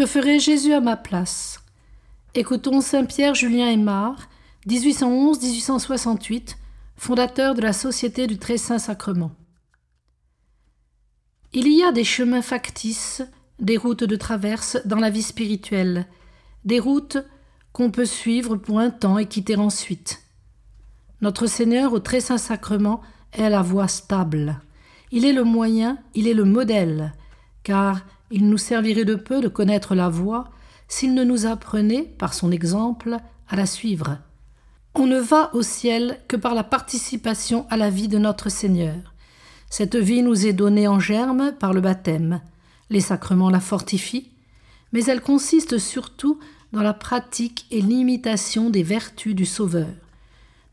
Que ferait Jésus à ma place? Écoutons Saint-Pierre Julien Aymar, 1811-1868, fondateur de la Société du Très Saint Sacrement. Il y a des chemins factices, des routes de traverse dans la vie spirituelle, des routes qu'on peut suivre pour un temps et quitter ensuite. Notre Seigneur au Très Saint Sacrement est la voie stable. Il est le moyen, il est le modèle, car il nous servirait de peu de connaître la voie s'il ne nous apprenait, par son exemple, à la suivre. On ne va au ciel que par la participation à la vie de notre Seigneur. Cette vie nous est donnée en germe par le baptême. Les sacrements la fortifient, mais elle consiste surtout dans la pratique et l'imitation des vertus du Sauveur.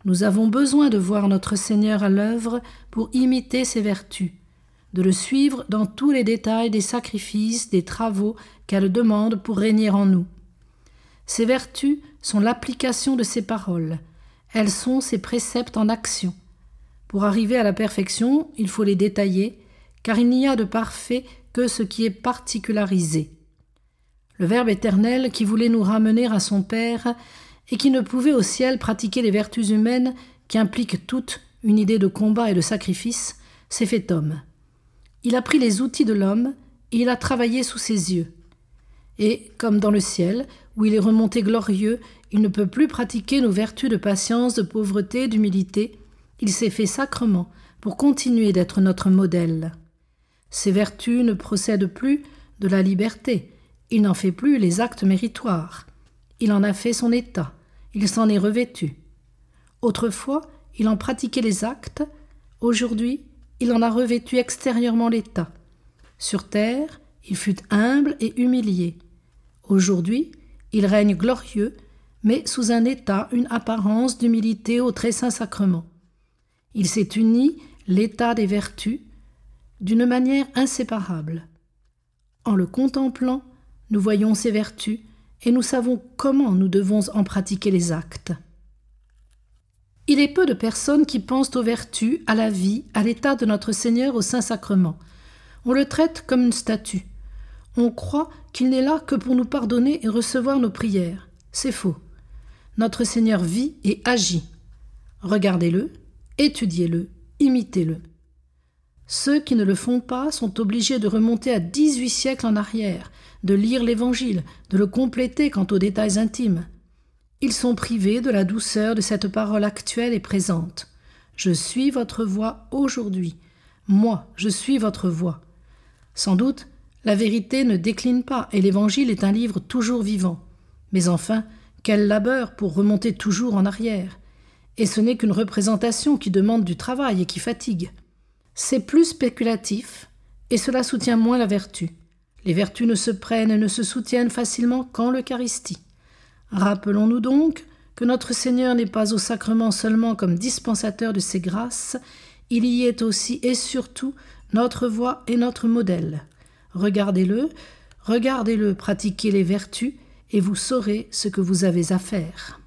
Nous avons besoin de voir notre Seigneur à l'œuvre pour imiter ses vertus, de le suivre dans tous les détails des sacrifices, des travaux qu'elle demande pour régner en nous. Ces vertus sont l'application de ses paroles, elles sont ses préceptes en action. Pour arriver à la perfection, il faut les détailler, car il n'y a de parfait que ce qui est particularisé. Le Verbe éternel qui voulait nous ramener à son Père et qui ne pouvait au ciel pratiquer les vertus humaines qui impliquent toutes une idée de combat et de sacrifice, s'est fait homme. Il a pris les outils de l'homme et il a travaillé sous ses yeux. Et, comme dans le ciel, où il est remonté glorieux, il ne peut plus pratiquer nos vertus de patience, de pauvreté, d'humilité, il s'est fait sacrement pour continuer d'être notre modèle. Ces vertus ne procèdent plus de la liberté, il n'en fait plus les actes méritoires, il en a fait son état, il s'en est revêtu. Autrefois, il en pratiquait les actes, aujourd'hui, il en a revêtu extérieurement l'état. Sur terre, il fut humble et humilié. Aujourd'hui, il règne glorieux, mais sous un état, une apparence d'humilité au très saint sacrement. Il s'est uni l'état des vertus d'une manière inséparable. En le contemplant, nous voyons ses vertus et nous savons comment nous devons en pratiquer les actes. Il est peu de personnes qui pensent aux vertus, à la vie, à l'état de notre Seigneur au Saint-Sacrement. On le traite comme une statue. On croit qu'il n'est là que pour nous pardonner et recevoir nos prières. C'est faux. Notre Seigneur vit et agit. Regardez-le, étudiez-le, imitez-le. Ceux qui ne le font pas sont obligés de remonter à dix-huit siècles en arrière, de lire l'Évangile, de le compléter quant aux détails intimes. Ils sont privés de la douceur de cette parole actuelle et présente. Je suis votre voix aujourd'hui. Moi, je suis votre voix. Sans doute, la vérité ne décline pas et l'Évangile est un livre toujours vivant. Mais enfin, quel labeur pour remonter toujours en arrière. Et ce n'est qu'une représentation qui demande du travail et qui fatigue. C'est plus spéculatif, et cela soutient moins la vertu. Les vertus ne se prennent et ne se soutiennent facilement qu'en l'Eucharistie. Rappelons-nous donc que notre Seigneur n'est pas au sacrement seulement comme dispensateur de ses grâces, il y est aussi et surtout notre voie et notre modèle. Regardez-le, regardez-le pratiquer les vertus, et vous saurez ce que vous avez à faire.